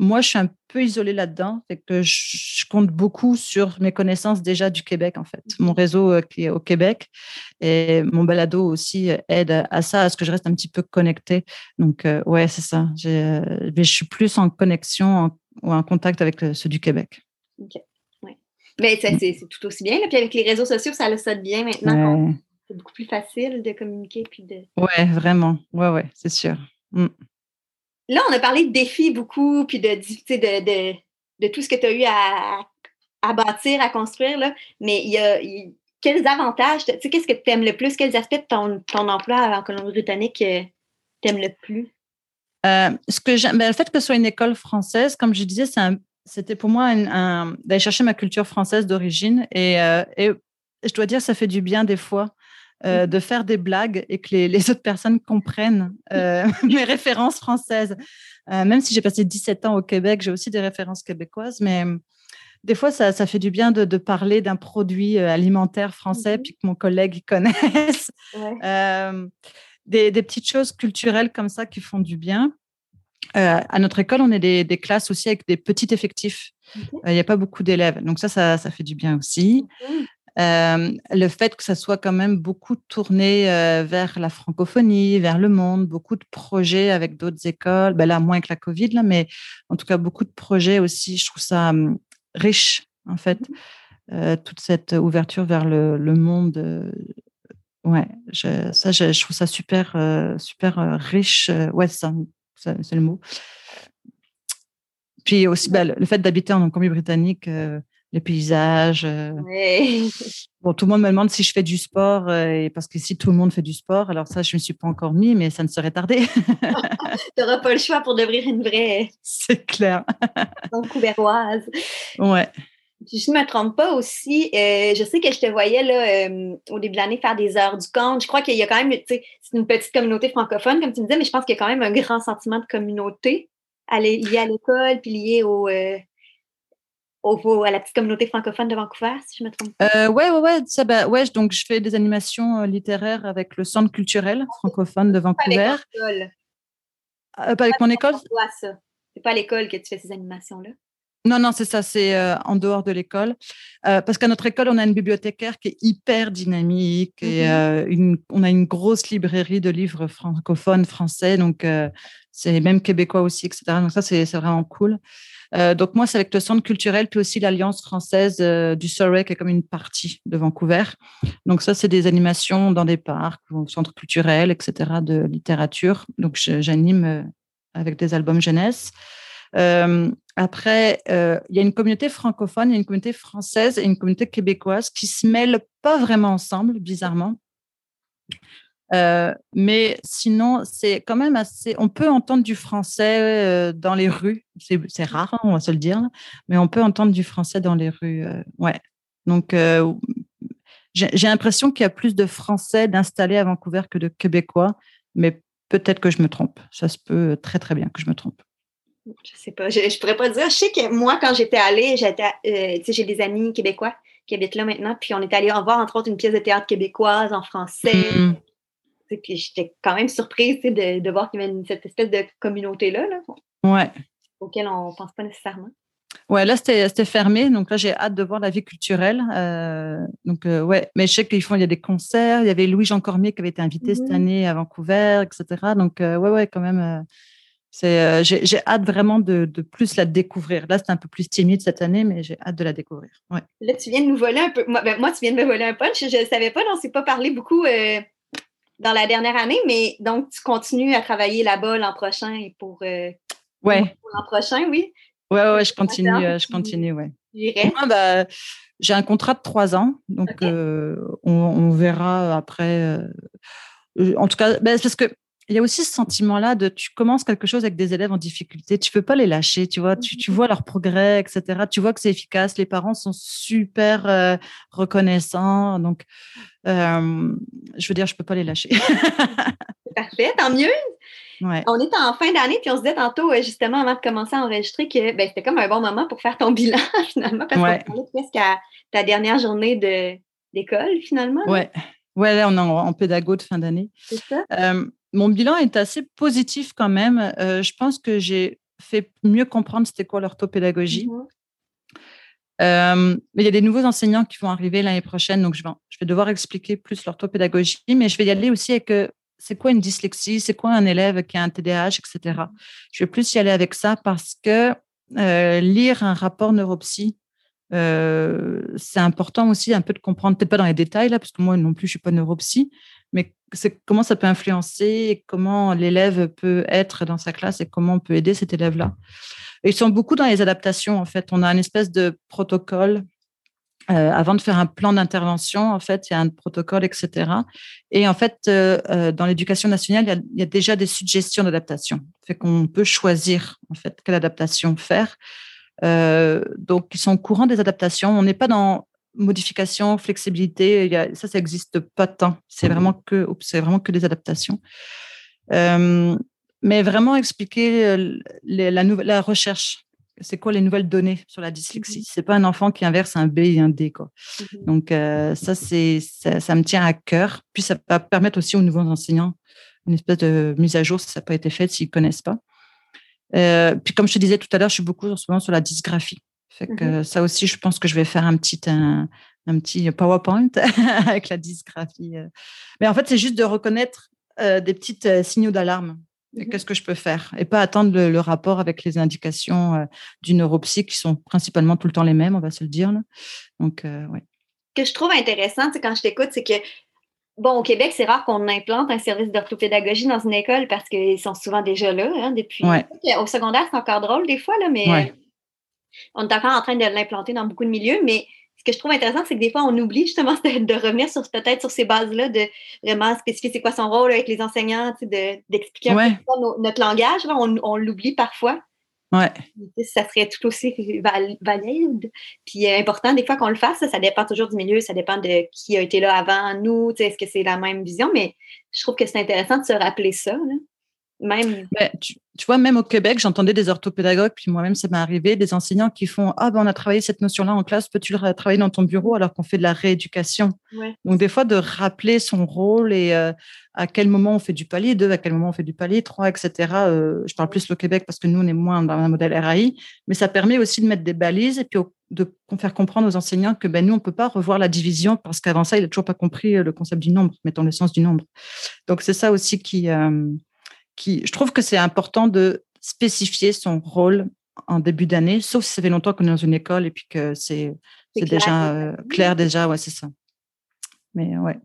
moi, je suis un peu isolée là-dedans, fait que je, compte beaucoup sur mes connaissances déjà du Québec, en fait. Mon réseau qui est au Québec et mon balado aussi aide à, ça, à ce que je reste un petit peu connectée. Donc, ouais, c'est ça. je suis plus en connexion ou en contact avec ceux du Québec. OK. Mais c'est tout aussi bien. Là. Puis avec les réseaux sociaux, ça le sonne bien maintenant. C'est beaucoup plus facile de communiquer. Puis de... Ouais, vraiment. Ouais, ouais, c'est sûr. Mm. Là, on a parlé de défis beaucoup, puis de, de, de, tout ce que tu as eu à, à, bâtir, à construire. Là. Mais il y a, quels avantages, tu sais, qu'est-ce que tu aimes le plus? Quels aspects de ton, ton emploi en Colombie-Britannique euh, tu aimes le plus? Euh, ce que ben, le fait que ce soit une école française, comme je disais, c'est un, c'était pour moi d'aller chercher ma culture française d'origine. Euh, et, je dois dire, ça fait du bien des fois euh, mmh. de faire des blagues et que les, autres personnes comprennent euh, mes références françaises. même si j'ai passé 17 ans au Québec, j'ai aussi des références québécoises, mais des fois, ça, fait du bien de, parler d'un produit alimentaire français, puis que mon collègue y connaisse. des, petites choses culturelles comme ça qui font du bien. Euh, à notre école, on est des, classes aussi avec des petits effectifs. Euh, il n'y a pas beaucoup d'élèves. Donc ça, ça, fait du bien aussi. Euh, le fait que ça soit quand même beaucoup tourné vers la francophonie, vers le monde, beaucoup de projets avec d'autres écoles, ben là moins que la Covid, là, mais en tout cas beaucoup de projets aussi. Je trouve ça hum, riche en fait, mmh. toute cette ouverture vers le, monde. ouais, ça, je, trouve ça super, super riche. ouais, ça, c'est le mot. Puis aussi, bah, le fait d'habiter en Colombie-Britannique, euh, les paysages. Euh, bon, tout le monde me demande si je fais du sport, euh, parce qu'ici, tout le monde fait du sport. Alors ça, je ne me suis pas encore mis, mais ça ne serait tardé. tu n'auras pas le choix pour devenir une vraie... C'est clair. Vancouveroise. Ouais. Si je ne me trompe pas aussi, euh, je sais que je te voyais là, euh, au début de l'année faire des heures du compte. Je crois qu'il y a quand même, c'est une petite communauté francophone, comme tu me disais, mais je pense qu'il y a quand même un grand sentiment de communauté lié à l'école, puis lié au, euh, au, à la petite communauté francophone de Vancouver, si je me trompe pas. ouais, ouais, ouais, ça, bah, ouais. Donc, je fais des animations littéraires avec le Centre culturel francophone de Vancouver. Pas, pas avec mon école. C'est pas à l'école que tu fais ces animations-là. Non, non, c'est ça, c'est euh, en dehors de l'école. Euh, parce qu'à notre école, on a une bibliothécaire qui est hyper dynamique et mmh euh, on a une grosse librairie de livres francophones, français, donc c'est même québécois aussi, etc. Donc ça, c'est vraiment cool. donc moi, c'est avec le centre culturel, puis aussi l'Alliance française du Surrey, qui est comme une partie de Vancouver. Donc ça, c'est des animations dans des parcs, au centre culturel, etc., de littérature. Donc j'anime avec des albums jeunesse. Euh, après, il y a une communauté francophone, il y a une communauté française et une communauté québécoise qui se mêlent pas vraiment ensemble, bizarrement. mais sinon, c'est quand même assez. On peut entendre du français dans les rues. C'est rare, hein, on va se le dire, mais on peut entendre du français dans les rues. ouais. Donc, j'ai l'impression qu'il y a plus de Français d'installés à Vancouver que de Québécois, mais peut-être que je me trompe. Ça se peut très, très bien que je me trompe. Je sais pas. Je, ne pourrais pas dire. Je sais que moi, quand j'étais allée, j'étais, euh, j'ai des amis québécois qui habitent là maintenant, puis on est allé en voir, entre autres, une pièce de théâtre québécoise en français. Puis j'étais quand même surprise de, de, voir qu'il y avait cette espèce de communauté-là. Là, ouais. Auquel on ne pense pas nécessairement. Ouais, là, c'était fermé. Donc là, j'ai hâte de voir la vie culturelle. Euh, donc, euh, ouais. Mais je sais qu'ils font, il y a des concerts. Il y avait Louis-Jean Cormier qui avait été invité cette mm-hmm. année à Vancouver, etc. Donc, ouais, ouais, quand même. C'est, j'ai, hâte vraiment de, de, plus la découvrir. Là, c'est un peu plus timide cette année, mais j'ai hâte de la découvrir. Ouais. Là, tu viens de nous voler un peu. Moi, ben, moi tu viens de me voler un punch. Je ne savais pas, on ne s'est pas parlé beaucoup dans la dernière année, mais donc tu continues à travailler là-bas l'an prochain et pour, ouais. l'an prochain, oui? Ouais, ouais, je continue, je continue, ouais. Moi, bah, j'ai un contrat de trois ans, donc on, on, verra après. en tout cas, ben, parce que il y a aussi ce sentiment-là de tu commences quelque chose avec des élèves en difficulté, tu peux pas les lâcher, tu vois, tu, tu mmh vois leur progrès, etc. Tu vois que c'est efficace, les parents sont super euh, reconnaissants, donc euh, je veux dire, je peux pas les lâcher. Parfait, tant mieux. Ouais. On est en fin d'année, puis on se disait tantôt, euh, justement, avant de commencer à enregistrer, que ben, c'était comme un bon moment pour faire ton bilan, finalement, parce ouais. qu'on presque à ta dernière journée d'école, finalement. Oui, ouais, là, on est en, en pédago de fin d'année. C'est ça mon bilan est assez positif quand même. Euh, je pense que j'ai fait mieux comprendre c'était quoi l'orthopédagogie. Mmh euh, mais il y a des nouveaux enseignants qui vont arriver l'année prochaine, donc je vais, je vais devoir expliquer plus l'orthopédagogie, mais je vais y aller aussi avec euh, c'est quoi une dyslexie, c'est quoi un élève qui a un TDAH, etc. Je vais plus y aller avec ça parce que lire un rapport neuropsy, c'est important aussi un peu de comprendre, peut-être pas dans les détails là, parce que moi non plus je suis pas neuropsy, mais comment ça peut influencer, comment l'élève peut être dans sa classe et comment on peut aider cet élève-là? Ils sont beaucoup dans les adaptations, en fait. On a une espèce de protocole. Euh, avant de faire un plan d'intervention, en fait, il y a un protocole, etc. Et en fait, euh, euh, dans l'éducation nationale, il y, a, déjà des suggestions d'adaptation. Fait qu'on peut choisir, en fait, quelle adaptation faire. donc, ils sont au courant des adaptations. On n'est pas dans modification, flexibilité, ça, ça n'existe pas tant. C'est vraiment que, c'est vraiment que des adaptations. Euh, mais vraiment expliquer euh, la, nouvelle, la recherche. C'est quoi les nouvelles données sur la dyslexie? Mmh C'est pas un enfant qui inverse un B et un D quoi. Mmh Donc euh, ça c'est ça, me tient à cœur. Puis ça va permettre aussi aux nouveaux enseignants une espèce de mise à jour si ça n'a pas été fait s'ils connaissent pas. puis comme je te disais tout à l'heure, je suis beaucoup en ce moment sur la dysgraphie. Fait que mmh ça aussi, je pense que je vais faire un petit, un, petit PowerPoint avec la dysgraphie. Euh. Mais en fait, c'est juste de reconnaître euh, des petits euh, signaux d'alarme. Mmh qu'est-ce que je peux faire? Et pas attendre le, rapport avec les indications du neuropsy qui sont principalement tout le temps les mêmes, on va se le dire. Donc, ouais. Ce que je trouve intéressant, c'est quand je t'écoute, c'est que Bon, au Québec, c'est rare qu'on implante un service d'orthopédagogie dans une école parce qu'ils sont souvent déjà là hein, depuis. Au secondaire, c'est encore drôle des fois, là, mais on est encore en train de l'implanter dans beaucoup de milieux, mais ce que je trouve intéressant, c'est que des fois, on oublie justement de, revenir sur peut-être sur ces bases-là, de vraiment spécifier c'est quoi son rôle avec les enseignants, d'expliquer un peu notre langage. on, l'oublie parfois. Ouais. Ça serait tout aussi valide. Puis euh, important, des fois qu'on le fasse, ça, dépend toujours du milieu, ça dépend de qui a été là avant nous, est-ce que c'est la même vision, mais je trouve que c'est intéressant de se rappeler ça. Même. Ben, tu, vois, même au Québec, j'entendais des orthopédagogues, puis moi-même, ça m'est arrivé, des enseignants qui font Ah, ben, on a travaillé cette notion-là en classe, peux-tu le travailler dans ton bureau alors qu'on fait de la rééducation Donc, des fois, de rappeler son rôle et euh, à quel moment on fait du palier, deux, à quel moment on fait du palier, trois, etc. Euh, je parle plus au Québec parce que nous, on est moins dans un modèle RAI, mais ça permet aussi de mettre des balises et puis de faire comprendre aux enseignants que ben, nous, on ne peut pas revoir la division parce qu'avant ça, il n'a toujours pas compris euh, le concept du nombre, mettons le sens du nombre. Donc, c'est ça aussi qui je trouve que c'est important de spécifier son rôle en début d'année, sauf si ça fait longtemps qu'on est dans une école et puis que c'est déjà euh, clair déjà, ouais, c'est ça. Mais ouais.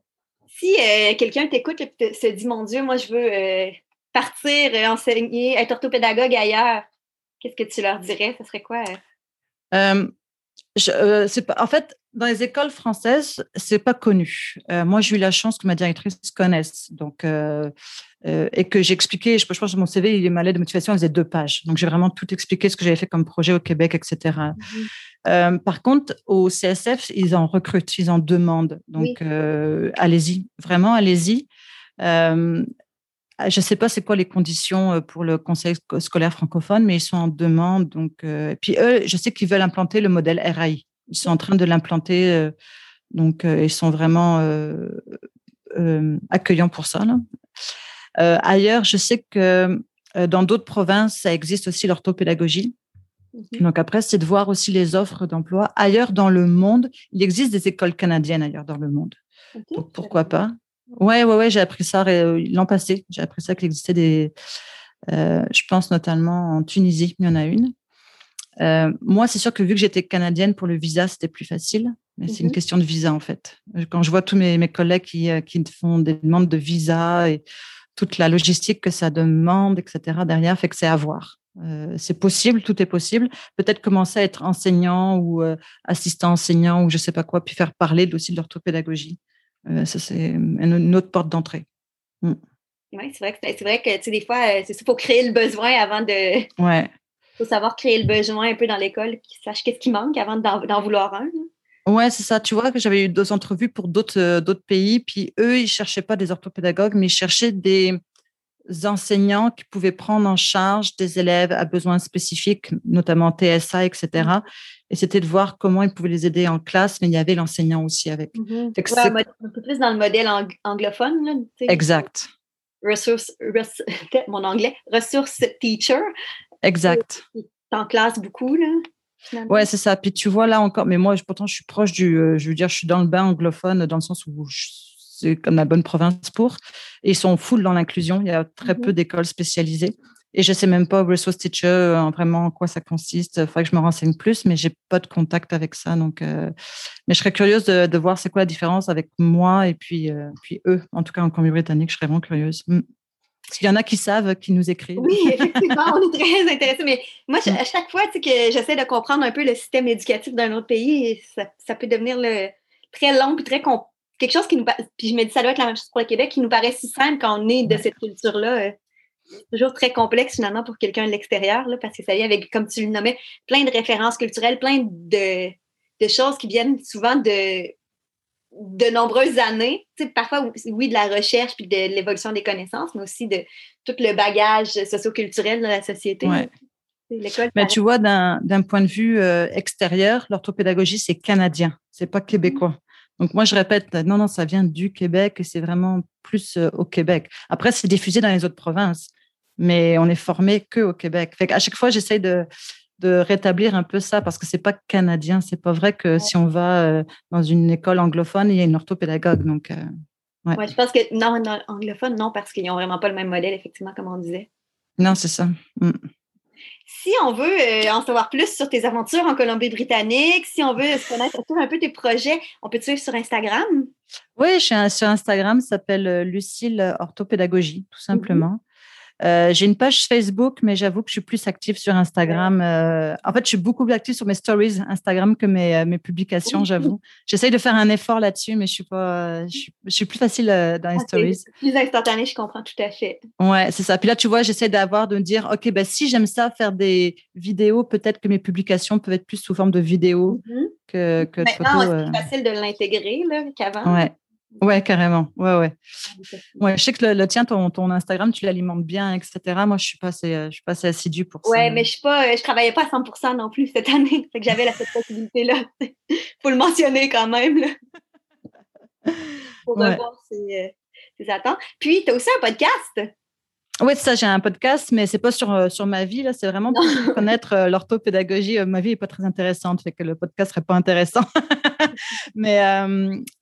Si euh, quelqu'un t'écoute et se dit, mon Dieu, moi, je veux euh, partir, enseigner, être orthopédagogue ailleurs, Qu'est-ce que tu leur dirais? Ce serait quoi? Je, pas, en fait, dans les écoles françaises, c'est pas connu. moi, j'ai eu la chance que ma directrice connaisse, donc et que j'ai expliqué. Je, pense que mon CV, il est malais de motivation, il faisait deux pages. Donc, j'ai vraiment tout expliqué ce que j'avais fait comme projet au Québec, etc. Mmh par contre, au CSF, ils en recrutent, ils en demandent. Donc, allez-y, vraiment, allez-y. Je ne sais pas c'est quoi les conditions pour le conseil scolaire francophone, mais ils sont en demande. Donc, puis eux, je sais qu'ils veulent implanter le modèle RAI. Ils sont en train de l'implanter. donc, ils sont vraiment accueillants pour ça. ailleurs, je sais que dans d'autres provinces, ça existe aussi l'orthopédagogie. Mmh donc après, c'est de voir aussi les offres d'emploi. Ailleurs dans le monde, il existe des écoles canadiennes ailleurs dans le monde. Donc pourquoi pas? Ouais, ouais, ouais, j'ai appris ça l'an passé. J'ai appris ça qu'il existait des. je pense notamment en Tunisie, il y en a une. moi, c'est sûr que vu que j'étais canadienne, pour le visa, c'était plus facile. Mais c'est une mmh question de visa, en fait. Quand je vois tous mes, mes collègues qui, qui font des demandes de visa et toute la logistique que ça demande, etc., derrière, fait que c'est à voir. Euh, c'est possible, tout est possible. Peut-être commencer à être enseignant ou euh, assistant enseignant ou je sais pas quoi, puis faire parler aussi de l'orthopédagogie. Euh, ça, c'est une autre porte d'entrée. Mm. Oui, c'est vrai que, c'est vrai que des fois, c'est faut créer le besoin avant de. Ouais. faut savoir créer le besoin un peu dans l'école, qu'ils sachent qu'est-ce qui manque avant d'en vouloir un. Ouais, c'est ça. Tu vois que j'avais eu deux entrevues pour d'autres d'autres pays, puis eux, ils cherchaient pas des orthopédagogues, mais ils cherchaient des enseignants qui pouvaient prendre en charge des élèves à besoins spécifiques, notamment TSA, etc. Mmh. Et c'était de voir comment ils pouvaient les aider en classe, mais il y avait l'enseignant aussi avec. Mmh un peu plus dans le modèle anglophone. Là, exact. Ressource, mon anglais, ressource teacher. Exact. En classe beaucoup, là. Ouais, c'est ça. Puis tu vois là encore, mais moi, pourtant, je suis proche du, euh, je veux dire, je suis dans le bain anglophone dans le sens où je c'est comme la bonne province pour. Et ils sont full dans l'inclusion. Il y a très peu mhm. d'écoles spécialisées. Et je sais même pas, resource teacher, euh, vraiment en quoi ça consiste. Il faudrait que je me renseigne plus, mais j'ai pas de contact avec ça. Donc, euh, mais je serais curieuse de, de voir c'est quoi la différence avec moi et puis, euh, puis eux. En tout cas, en Colombie-Britannique, je serais vraiment curieuse. Mm. Parce qu'il y en a qui savent, qui nous écrivent. Oui, effectivement, on est très intéressés. Mais moi, mm. à chaque fois que j'essaie de comprendre un peu le système éducatif d'un autre pays, ça, ça, peut devenir le, très long et très complexe quelque chose qui nous puis je me dis ça doit être la même chose pour le Québec qui nous paraît si simple quand on est de cette culture là euh, toujours très complexe finalement pour quelqu'un de l'extérieur parce que ça vient avec comme tu le nommais plein de références culturelles plein de, de choses qui viennent souvent de de nombreuses années parfois oui de la recherche puis de l'évolution des connaissances mais aussi de tout le bagage socioculturel de la société. Mais tu vois, d'un point de vue euh, extérieur, l'orthopédagogie, c'est canadien, c'est pas québécois. Donc moi, je répète, non, non, ça vient du Québec et c'est vraiment plus euh, au Québec. Après, c'est diffusé dans les autres provinces, mais on est formé que au Québec. Fait à chaque fois, j'essaye de, de rétablir un peu ça parce que c'est pas canadien. C'est pas vrai que si on va euh, dans une école anglophone, il y a une orthopédagogue. Donc, euh, ouais. je pense que non, non, anglophone, non, parce qu'ils n'ont vraiment pas le même modèle, effectivement, comme on disait. Non, c'est ça. Mm. Si on veut euh, en savoir plus sur tes aventures en Colombie-Britannique, si on veut se connaître un peu tes projets, on peut te suivre sur Instagram? Oui, je suis sur Instagram, ça s'appelle euh, Lucille Orthopédagogie, tout mm-hmm. simplement. Euh, j'ai une page Facebook, mais j'avoue que je suis plus active sur Instagram. Euh, en fait, je suis beaucoup plus active sur mes stories Instagram que mes, euh, mes publications, j'avoue. J'essaye de faire un effort là-dessus, mais je suis pas, je suis, plus facile dans les stories. Plus instantané, je comprends tout à fait. Ouais, c'est ça. Puis là, tu vois, j'essaie d'avoir, de me dire, OK, ben, si j'aime ça, faire des vidéos, peut-être que mes publications peuvent être plus sous forme de vidéos mm-hmm. que, que de photos. c'est plus facile de l'intégrer qu'avant. Ouais. Ouais, carrément. Ouais, ouais. Ouais, je sais que le, tien, ton, ton Instagram, tu l'alimentes bien, etc. Moi, je suis pas assez, je suis pas assez assidue pour ça. Ouais, mais je suis pas, je travaillais pas à 100% non plus cette année. Fait que j'avais cette possibilité-là. Faut le mentionner quand même, là. Pour revoir ses, ses attentes. Puis, tu as aussi un podcast. Oui, ça, j'ai un podcast, mais c'est pas sur, euh, sur ma vie, là. C'est vraiment pour connaître euh, l'orthopédagogie. Euh, ma vie est pas très intéressante, fait que le podcast serait pas intéressant. mais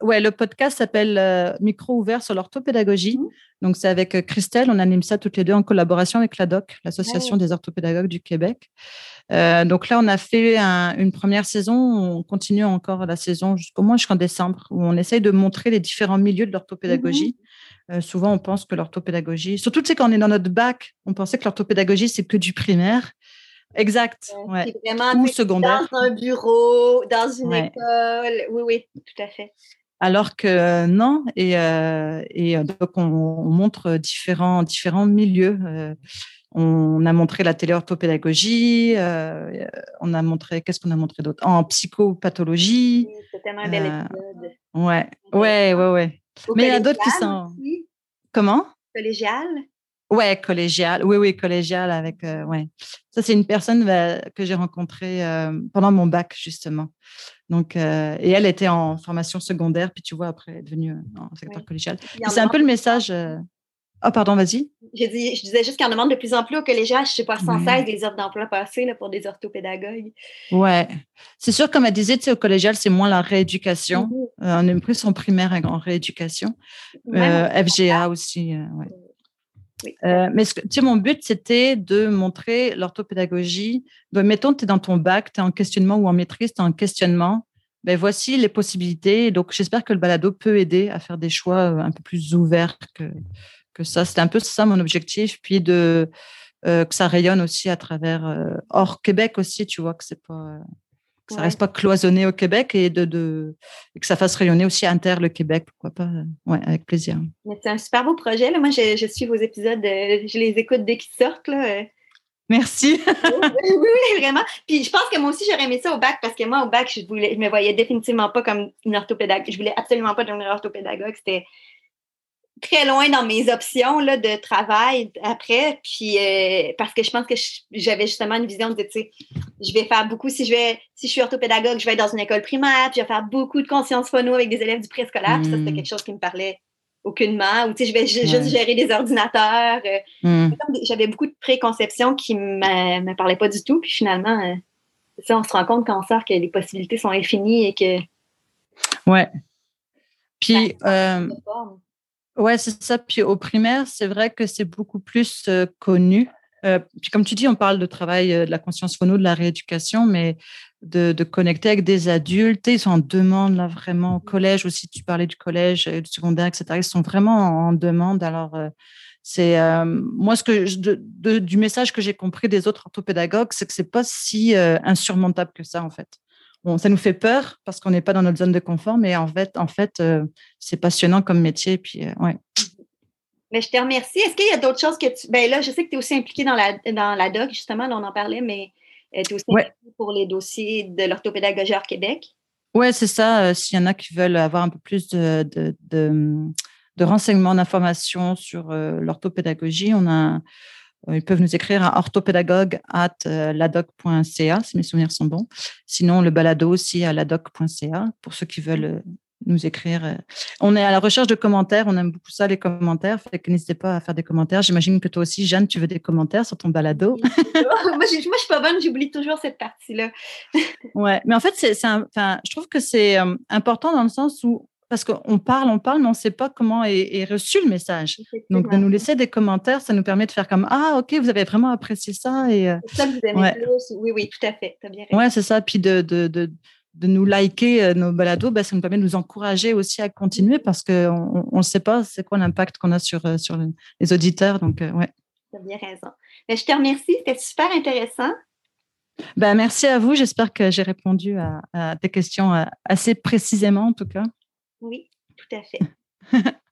ouais, le podcast s'appelle Micro ouvert sur l'orthopédagogie. Mmh. Donc, c'est avec Christelle. On anime ça toutes les deux en collaboration avec l'ADOC, l'Association des orthopédagogues du Québec. donc là, on a fait une première saison. On continue encore la saison jusqu'au moins jusqu'en décembre, où on essaye de montrer les différents milieux de l'orthopédagogie. Mmh euh, souvent, on pense que l'orthopédagogie, surtout tu sais, quand on est dans notre bac, on pensait que l'orthopédagogie, c'est que du primaire. Exact. Ouais. Vraiment, Ou secondaire. Dans un bureau, dans une école. Oui, oui, tout à fait. Alors que non, et, et donc on, montre différents, différents milieux. On a montré la téléorthopédagogie, euh, on a montré, qu'est-ce qu'on a montré d'autre? En psychopathologie. Oui, c'était tellement un bel euh, épisode. Ouais, ouais, ouais, ouais. Mais il y a d'autres qui sont. Comment? Collégial? Ouais, collégial. Oui, oui, collégial avec. Euh, ouais. Ça, c'est une personne bah, que j'ai rencontrée pendant mon bac, justement. Donc, et elle était en formation secondaire, puis tu vois, après, elle est devenue en secteur collégial. C'est un peu le message. Ah, pardon, vas-y. Je, je disais juste qu'on demande de plus en plus au collégial. Je ne sais pas sans cesse des offres d'emploi passées pour des orthopédagogues. Ouais. C'est sûr, comme elle disait, au collégial, c'est moins la rééducation. Euh, on est plus en primaire en rééducation. Euh, FGA aussi. Euh, oui. mais tu sais, mon but, c'était de montrer l'orthopédagogie. Donc, mettons, tu es dans ton bac, tu es en questionnement ou en maîtrise, tu es en questionnement. Ben, voici les possibilités. Donc, j'espère que le balado peut aider à faire des choix un peu plus ouverts que, que ça. C'était un peu ça mon objectif. Puis de euh, que ça rayonne aussi à travers euh, hors Québec aussi, tu vois, que c'est pas que ça reste pas cloisonné au Québec et de, de que ça fasse rayonner aussi inter le Québec, pourquoi pas. Ouais, avec plaisir. C'est un super beau projet. Là. Moi, je, je suis vos épisodes, euh, je les écoute dès qu'ils sortent. Là. Merci. oui, vraiment. Puis je pense que moi aussi, j'aurais aimé ça au bac parce que moi, au bac, je ne me voyais définitivement pas comme une orthopédagogue. Je voulais absolument pas devenir orthopédagogue. C'était très loin dans mes options là, de travail après. Puis euh, parce que je pense que j'avais justement une vision de, tu sais, je vais faire beaucoup, si je vais, si je suis orthopédagogue, je vais être dans une école primaire, puis je vais faire beaucoup de conscience phono avec des élèves du préscolaire. Puis ça, c'était hmm. quelque chose qui me parlait aucunement. Ou tu sais, je vais juste gérer des ordinateurs. Euh. Hmm. J'avais beaucoup de préconceptions qui ne me parlaient pas du tout. Puis finalement, euh, ça, on se rend compte quand on sort que les possibilités sont infinies et que. Ouais. Puis. Ouais, c'est ça. Puis au primaire, c'est vrai que c'est beaucoup plus euh, connu. Euh, puis comme tu dis, on parle de travail euh, de la conscience phono, de la rééducation, mais de, connecter avec des adultes. Ils sont en demande là vraiment au collège aussi. Tu parlais du collège, du secondaire, etc. Ils sont vraiment en, demande. Alors c'est moi ce que du message que j'ai compris des autres orthopédagogues, c'est que c'est pas si insurmontable que ça en fait ça nous fait peur parce qu'on n'est pas dans notre zone de confort, mais en fait, en fait euh, c'est passionnant comme métier. Puis, euh, ouais. Mais je te remercie. Est-ce qu'il y a d'autres choses que tu. Ben là, je sais que tu es aussi impliqué dans la, dans la DOC, justement, on en parlait, mais euh, tu es aussi impliqué pour les dossiers de l'orthopédagogie hors Québec. Oui, c'est ça. S'il y en a qui veulent avoir un peu plus de, de, de, renseignements, d'informations sur l'orthopédagogie, on a ils peuvent nous écrire à orthopédagogue at euh, ladoc.ca si mes souvenirs sont bons. Sinon, le balado aussi à ladoc.ca pour ceux qui veulent euh, nous écrire. On est à la recherche de commentaires. On aime beaucoup ça, les commentaires. Fait que n'hésitez pas à faire des commentaires. J'imagine que toi aussi, Jeanne, tu veux des commentaires sur ton balado? moi, je, moi, suis pas bonne. J'oublie toujours cette partie-là. ouais. Mais en fait, c'est, je trouve que c'est important dans le sens où parce qu'on parle, on parle, mais on ne sait pas comment est, reçu le message. Donc, de nous laisser des commentaires, ça nous permet de faire comme Ah, OK, vous avez vraiment apprécié ça. Et, euh, ça que vous aimez plus. Oui, oui, tout à fait. As bien ouais, c'est ça. Puis de, de, de, de, nous liker euh, nos balados, ben, ça nous permet de nous encourager aussi à continuer parce qu'on ne sait pas c'est quoi l'impact qu'on a sur, euh, sur les auditeurs. Donc, ouais. Tu as bien raison. Mais je te remercie. C'était super intéressant. Ben, merci à vous. J'espère que j'ai répondu à, à tes questions assez précisément, en tout cas. Oui, tout à fait.